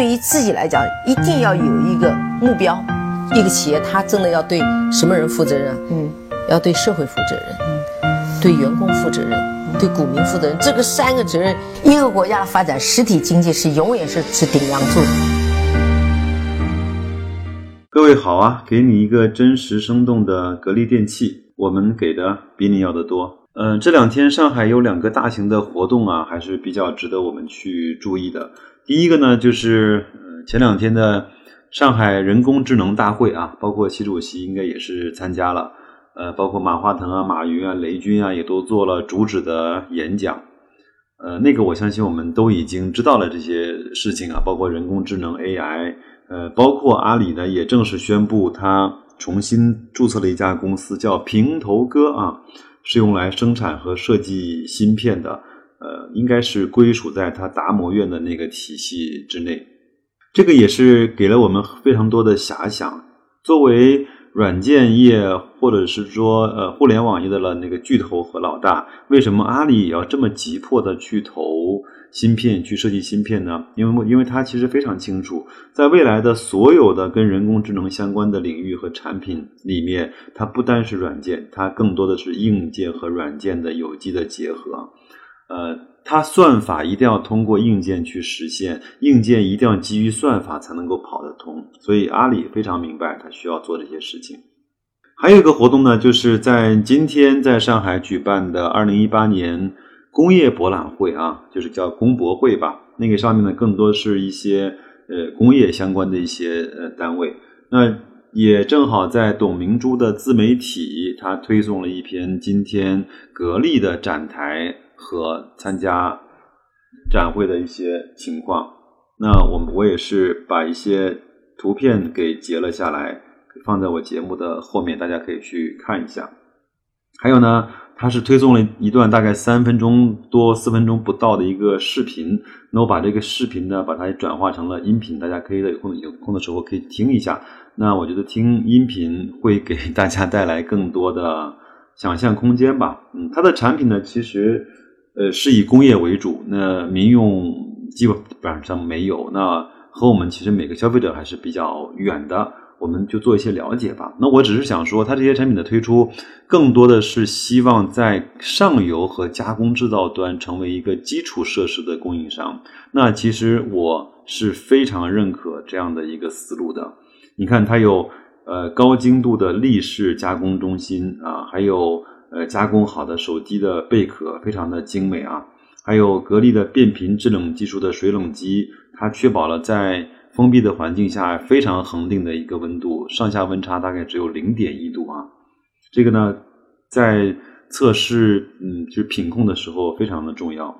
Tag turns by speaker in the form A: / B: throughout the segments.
A: 对于自己来讲，一定要有一个目标。一个企业，它真的要对什么人负责任？嗯，要对社会负责任，嗯，对员工负责任，对股民负责任。这个三个责任，一个国家的发展，实体经济是永远是是顶梁柱。
B: 各位好啊，给你一个真实生动的格力电器，我们给的比你要的多。嗯，这两天上海有两个大型的活动啊，还是比较值得我们去注意的。第一个呢，就是前两天的。上海人工智能大会啊，包括习主席应该也是参加了，呃，包括马化腾啊、马云啊、雷军啊，也都做了主旨的演讲。呃，那个我相信我们都已经知道了这些事情啊，包括人工智能 AI，呃，包括阿里呢也正式宣布，它重新注册了一家公司，叫平头哥啊，是用来生产和设计芯片的，呃，应该是归属在它达摩院的那个体系之内。这个也是给了我们非常多的遐想。作为软件业或者是说呃互联网业的了那个巨头和老大，为什么阿里也要这么急迫的去投芯片、去设计芯片呢？因为因为它其实非常清楚，在未来的所有的跟人工智能相关的领域和产品里面，它不单是软件，它更多的是硬件和软件的有机的结合。呃。它算法一定要通过硬件去实现，硬件一定要基于算法才能够跑得通。所以阿里非常明白，它需要做这些事情。还有一个活动呢，就是在今天在上海举办的二零一八年工业博览会啊，就是叫工博会吧。那个上面呢，更多是一些呃工业相关的一些呃单位。那也正好在董明珠的自媒体，他推送了一篇今天格力的展台。和参加展会的一些情况，那我我也是把一些图片给截了下来，放在我节目的后面，大家可以去看一下。还有呢，他是推送了一段大概三分钟多、四分钟不到的一个视频，那我把这个视频呢，把它转化成了音频，大家可以在有空有空的时候可以听一下。那我觉得听音频会给大家带来更多的想象空间吧。嗯，它的产品呢，其实。呃，是以工业为主，那民用基本上没有。那和我们其实每个消费者还是比较远的，我们就做一些了解吧。那我只是想说，它这些产品的推出，更多的是希望在上游和加工制造端成为一个基础设施的供应商。那其实我是非常认可这样的一个思路的。你看，它有呃高精度的立式加工中心啊，还有。呃，加工好的手机的贝壳非常的精美啊，还有格力的变频制冷技术的水冷机，它确保了在封闭的环境下非常恒定的一个温度，上下温差大概只有零点一度啊。这个呢，在测试嗯就是品控的时候非常的重要。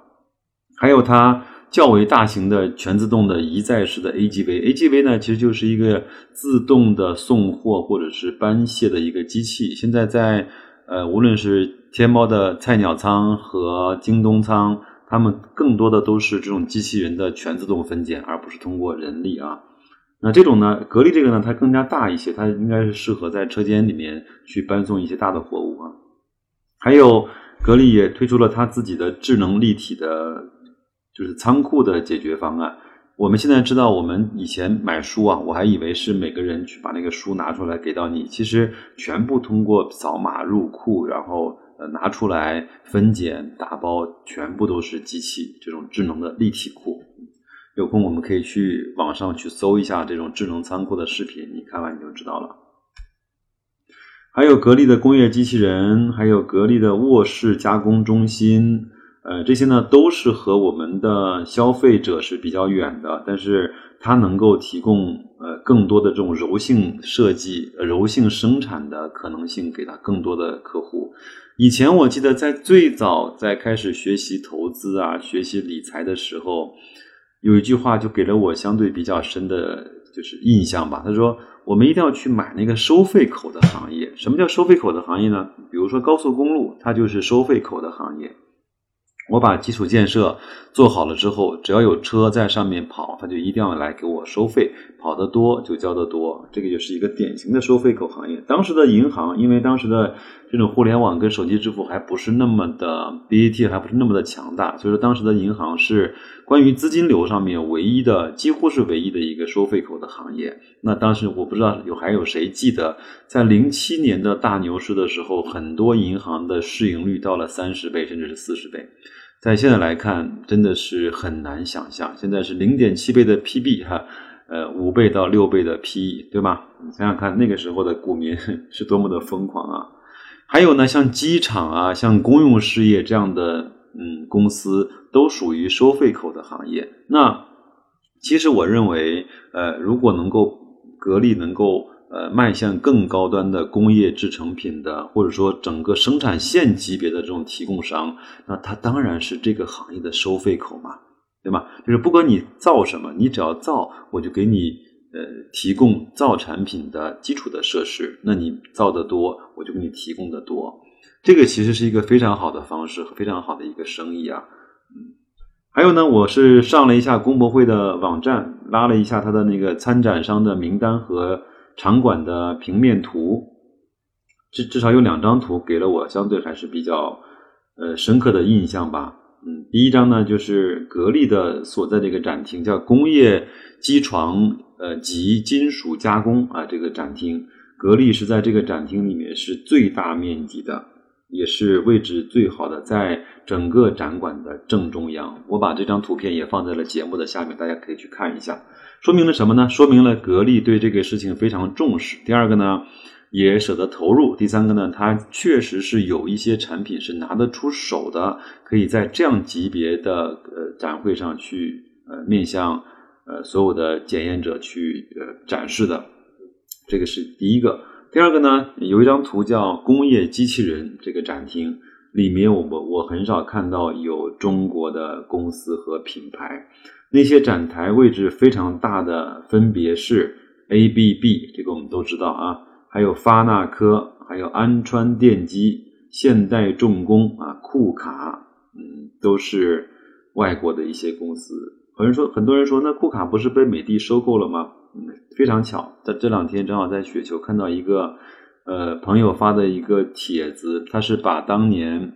B: 还有它较为大型的全自动的一载式的 AGV，AGV 呢其实就是一个自动的送货或者是搬卸的一个机器，现在在。呃，无论是天猫的菜鸟仓和京东仓，他们更多的都是这种机器人的全自动分拣，而不是通过人力啊。那这种呢，格力这个呢，它更加大一些，它应该是适合在车间里面去搬送一些大的货物啊。还有，格力也推出了它自己的智能立体的，就是仓库的解决方案。我们现在知道，我们以前买书啊，我还以为是每个人去把那个书拿出来给到你，其实全部通过扫码入库，然后呃拿出来分拣打包，全部都是机器这种智能的立体库。有空我们可以去网上去搜一下这种智能仓库的视频，你看完你就知道了。还有格力的工业机器人，还有格力的卧室加工中心。呃，这些呢都是和我们的消费者是比较远的，但是它能够提供呃更多的这种柔性设计、柔性生产的可能性，给他更多的客户。以前我记得在最早在开始学习投资啊、学习理财的时候，有一句话就给了我相对比较深的就是印象吧。他说：“我们一定要去买那个收费口的行业。什么叫收费口的行业呢？比如说高速公路，它就是收费口的行业。”我把基础建设做好了之后，只要有车在上面跑，他就一定要来给我收费，跑得多就交得多，这个就是一个典型的收费口行业。当时的银行，因为当时的这种互联网跟手机支付还不是那么的 BAT 还不是那么的强大，所以说当时的银行是关于资金流上面唯一的，几乎是唯一的一个收费口的行业。那当时我不知道有还有谁记得，在零七年的大牛市的时候，很多银行的市盈率到了三十倍甚至是四十倍。在现在来看，真的是很难想象。现在是零点七倍的 PB 哈，呃，五倍到六倍的 PE，对吧？你想想看，那个时候的股民 是多么的疯狂啊！还有呢，像机场啊，像公用事业这样的嗯公司，都属于收费口的行业。那其实我认为，呃，如果能够格力能够。呃，迈向更高端的工业制成品的，或者说整个生产线级别的这种提供商，那它当然是这个行业的收费口嘛，对吗？就是不管你造什么，你只要造，我就给你呃提供造产品的基础的设施。那你造的多，我就给你提供的多。这个其实是一个非常好的方式和非常好的一个生意啊。嗯，还有呢，我是上了一下工博会的网站，拉了一下它的那个参展商的名单和。场馆的平面图，至至少有两张图给了我相对还是比较呃深刻的印象吧。嗯，第一张呢就是格力的所在的一个展厅，叫工业机床呃及金属加工啊这个展厅，格力是在这个展厅里面是最大面积的，也是位置最好的，在整个展馆的正中央。我把这张图片也放在了节目的下面，大家可以去看一下。说明了什么呢？说明了格力对这个事情非常重视。第二个呢，也舍得投入。第三个呢，它确实是有一些产品是拿得出手的，可以在这样级别的呃展会上去呃面向呃所有的检验者去呃展示的。这个是第一个。第二个呢，有一张图叫工业机器人这个展厅里面，我我我很少看到有中国的公司和品牌。那些展台位置非常大的，分别是 ABB，这个我们都知道啊，还有发那科，还有安川电机、现代重工啊，库卡，嗯，都是外国的一些公司。有人说，很多人说，那库卡不是被美的收购了吗？嗯，非常巧，在这两天正好在雪球看到一个呃朋友发的一个帖子，他是把当年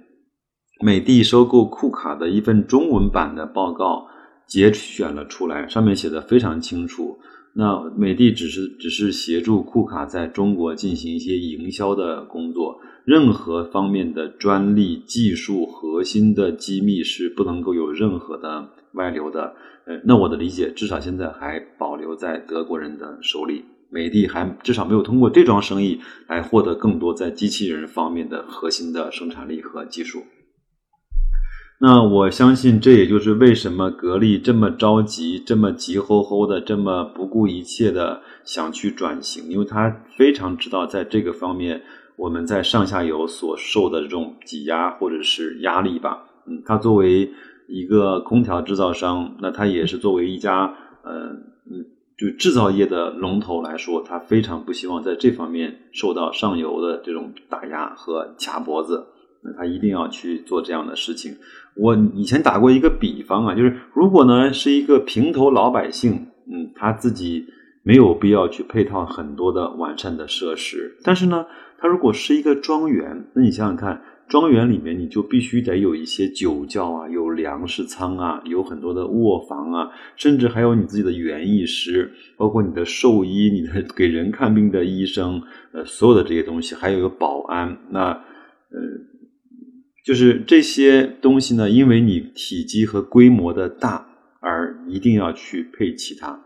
B: 美的收购库卡的一份中文版的报告。节选了出来，上面写的非常清楚。那美的只是只是协助库卡在中国进行一些营销的工作，任何方面的专利、技术核心的机密是不能够有任何的外流的。呃，那我的理解，至少现在还保留在德国人的手里。美的还至少没有通过这桩生意来获得更多在机器人方面的核心的生产力和技术。那我相信，这也就是为什么格力这么着急、这么急吼吼的、这么不顾一切的想去转型，因为他非常知道，在这个方面，我们在上下游所受的这种挤压或者是压力吧。嗯，他作为一个空调制造商，那他也是作为一家呃嗯，就制造业的龙头来说，他非常不希望在这方面受到上游的这种打压和卡脖子。那他一定要去做这样的事情。我以前打过一个比方啊，就是如果呢是一个平头老百姓，嗯，他自己没有必要去配套很多的完善的设施，但是呢，他如果是一个庄园，那你想想看，庄园里面你就必须得有一些酒窖啊，有粮食仓啊，有很多的卧房啊，甚至还有你自己的园艺师，包括你的兽医，你的给人看病的医生，呃，所有的这些东西，还有一个保安，那呃。就是这些东西呢，因为你体积和规模的大，而一定要去配其他。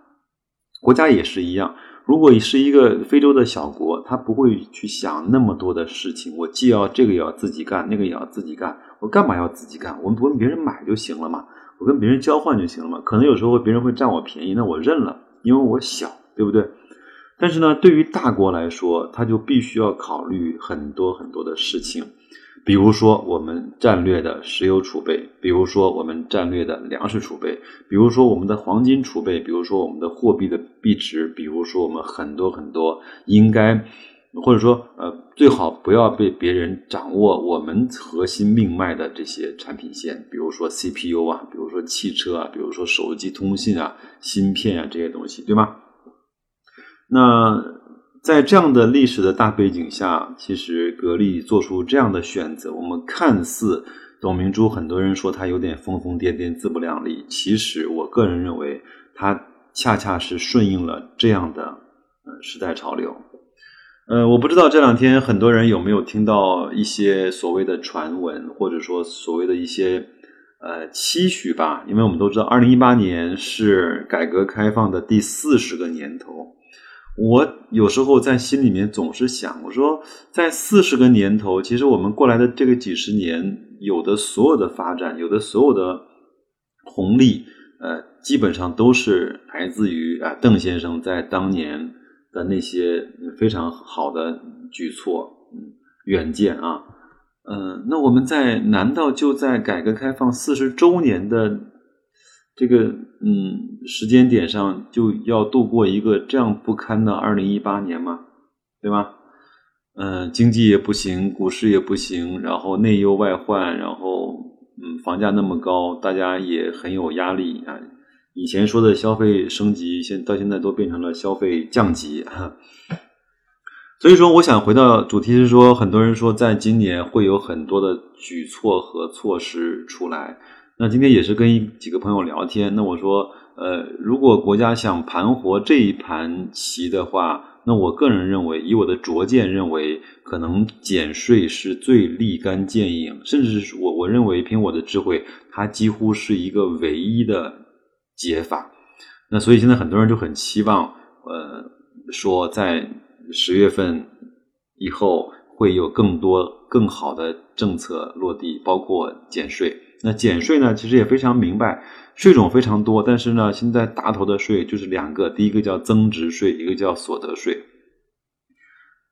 B: 国家也是一样，如果是一个非洲的小国，他不会去想那么多的事情。我既要这个也要自己干，那个也要自己干，我干嘛要自己干？我们不跟别人买就行了嘛，我跟别人交换就行了嘛。可能有时候别人会占我便宜，那我认了，因为我小，对不对？但是呢，对于大国来说，他就必须要考虑很多很多的事情。比如说我们战略的石油储备，比如说我们战略的粮食储备，比如说我们的黄金储备，比如说我们的货币的币值，比如说我们很多很多应该，或者说呃最好不要被别人掌握我们核心命脉的这些产品线，比如说 CPU 啊，比如说汽车啊，比如说手机通信啊、芯片啊这些东西，对吗？那在这样的历史的大背景下，其实格力做出这样的选择，我们看似董明珠，很多人说她有点疯疯癫癫、自不量力，其实我个人认为，她恰恰是顺应了这样的呃时代潮流。呃，我不知道这两天很多人有没有听到一些所谓的传闻，或者说所谓的一些呃期许吧。因为我们都知道，二零一八年是改革开放的第四十个年头。我有时候在心里面总是想，我说在四十个年头，其实我们过来的这个几十年，有的所有的发展，有的所有的红利，呃，基本上都是来自于啊邓先生在当年。的那些非常好的举措，嗯，远见啊，嗯，那我们在难道就在改革开放四十周年的这个嗯时间点上，就要度过一个这样不堪的二零一八年吗？对吧？嗯，经济也不行，股市也不行，然后内忧外患，然后嗯，房价那么高，大家也很有压力啊。以前说的消费升级，现到现在都变成了消费降级哈。所以说，我想回到主题是说，很多人说在今年会有很多的举措和措施出来。那今天也是跟几个朋友聊天，那我说，呃，如果国家想盘活这一盘棋的话，那我个人认为，以我的拙见认为，可能减税是最立竿见影，甚至是我我认为，凭我的智慧，它几乎是一个唯一的。解法，那所以现在很多人就很期望，呃，说在十月份以后会有更多更好的政策落地，包括减税。那减税呢，其实也非常明白，税种非常多，但是呢，现在大头的税就是两个，第一个叫增值税，一个叫所得税。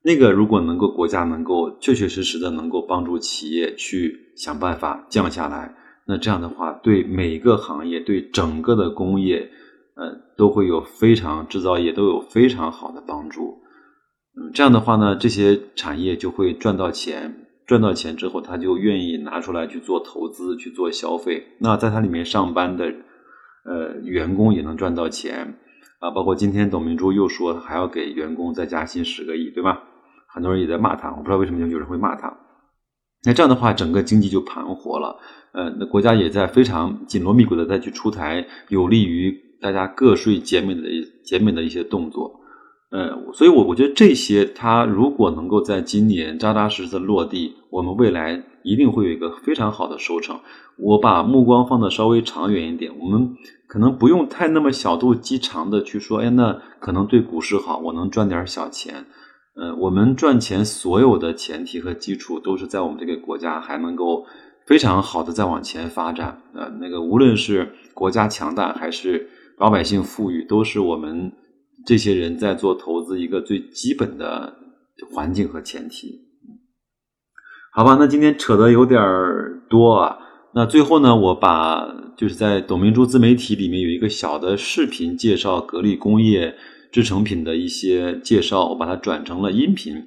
B: 那个如果能够国家能够确确实实的能够帮助企业去想办法降下来。那这样的话，对每个行业，对整个的工业，呃，都会有非常制造业都有非常好的帮助。嗯，这样的话呢，这些产业就会赚到钱，赚到钱之后，他就愿意拿出来去做投资，去做消费。那在它里面上班的，呃，员工也能赚到钱啊。包括今天董明珠又说还要给员工再加薪十个亿，对吧？很多人也在骂他，我不知道为什么有人会骂他。那这样的话，整个经济就盘活了。呃，那国家也在非常紧锣密鼓的再去出台有利于大家个税减免的减免的一些动作。呃，所以我我觉得这些，它如果能够在今年扎扎实实的落地，我们未来一定会有一个非常好的收成。我把目光放的稍微长远一点，我们可能不用太那么小肚鸡肠的去说，哎，那可能对股市好，我能赚点小钱。呃，我们赚钱所有的前提和基础都是在我们这个国家还能够非常好的再往前发展。呃，那个无论是国家强大还是老百姓富裕，都是我们这些人在做投资一个最基本的环境和前提。好吧，那今天扯的有点多啊。那最后呢，我把就是在董明珠自媒体里面有一个小的视频介绍格力工业。制成品的一些介绍，我把它转成了音频，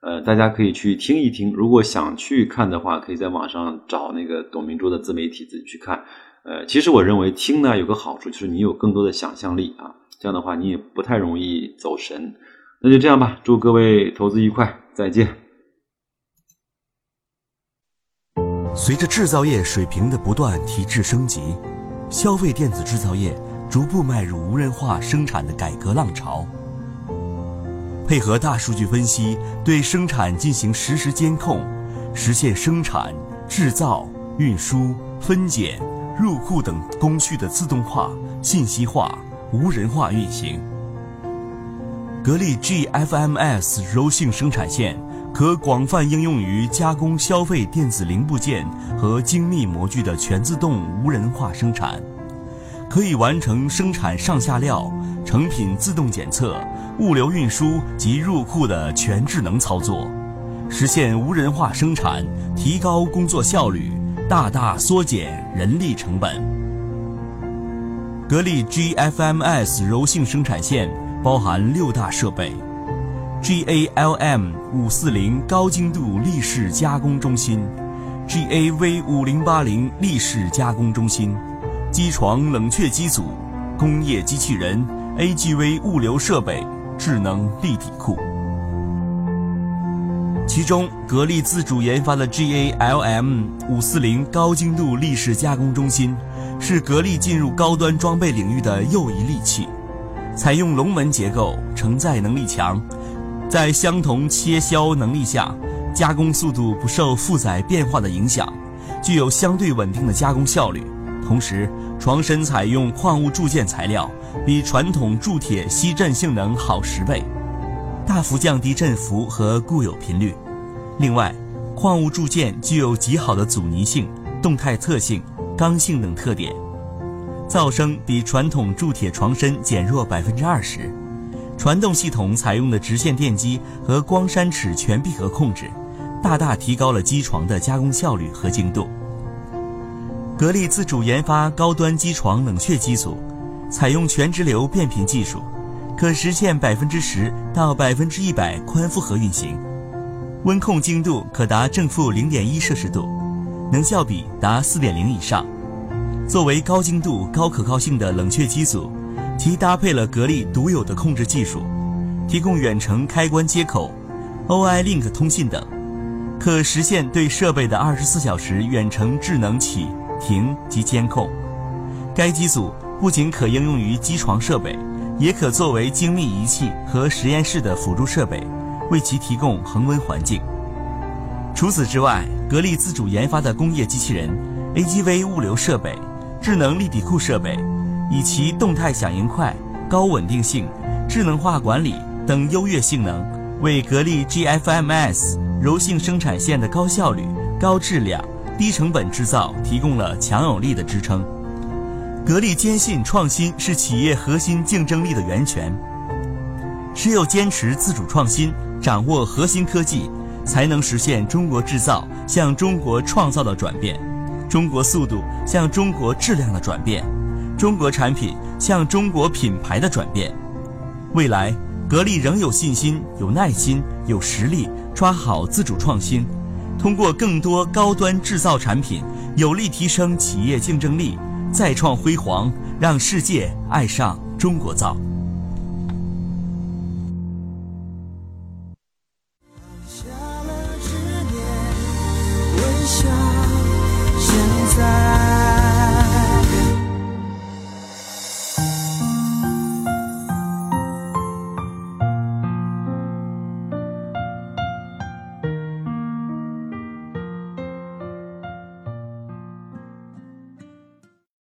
B: 呃，大家可以去听一听。如果想去看的话，可以在网上找那个董明珠的自媒体自己去看。呃，其实我认为听呢有个好处，就是你有更多的想象力啊，这样的话你也不太容易走神。那就这样吧，祝各位投资愉快，再见。
C: 随着制造业水平的不断提质升级，消费电子制造业。逐步迈入无人化生产的改革浪潮，配合大数据分析，对生产进行实时监控，实现生产、制造、运输、分拣、入库等工序的自动化、信息化、无人化运行。格力 GFMS 柔性生产线可广泛应用于加工消费电子零部件和精密模具的全自动无人化生产。可以完成生产上下料、成品自动检测、物流运输及入库的全智能操作，实现无人化生产，提高工作效率，大大缩减人力成本。格力 GFMS 柔性生产线包含六大设备：GALM 五四零高精度立式加工中心、GAV 五零八零立式加工中心。机床冷却机组、工业机器人、AGV 物流设备、智能立体库。其中，格力自主研发的 GALM 五四零高精度立式加工中心，是格力进入高端装备领域的又一利器。采用龙门结构，承载能力强，在相同切削能力下，加工速度不受负载变化的影响，具有相对稳定的加工效率。同时，床身采用矿物铸件材料，比传统铸铁吸震性能好十倍。大幅降低振幅和固有频率。另外，矿物铸件具有极好的阻尼性、动态特性、刚性等特点。噪声比传统铸铁床身减弱百分之二十。传动系统采用的直线电机和光栅尺全闭合控制，大大提高了机床的加工效率和精度。格力自主研发高端机床冷却机组，采用全直流变频技术。可实现百分之十到百分之一百宽负荷运行，温控精度可达正负零点一摄氏度，能效比达四点零以上。作为高精度、高可靠性的冷却机组，其搭配了格力独有的控制技术，提供远程开关接口、OI Link 通信等，可实现对设备的二十四小时远程智能启、停及监控。该机组不仅可应用于机床设备。也可作为精密仪器和实验室的辅助设备，为其提供恒温环境。除此之外，格力自主研发的工业机器人、AGV 物流设备、智能立体库设备，以其动态响应快、高稳定性、智能化管理等优越性能，为格力 GFMS 柔性生产线的高效率、高质量、低成本制造提供了强有力的支撑。格力坚信创新是企业核心竞争力的源泉。只有坚持自主创新，掌握核心科技，才能实现中国制造向中国创造的转变，中国速度向中国质量的转变，中国产品向中国品牌的转变。未来，格力仍有信心、有耐心、有实力抓好自主创新，通过更多高端制造产品，有力提升企业竞争力。再创辉煌，让世界爱上中国造。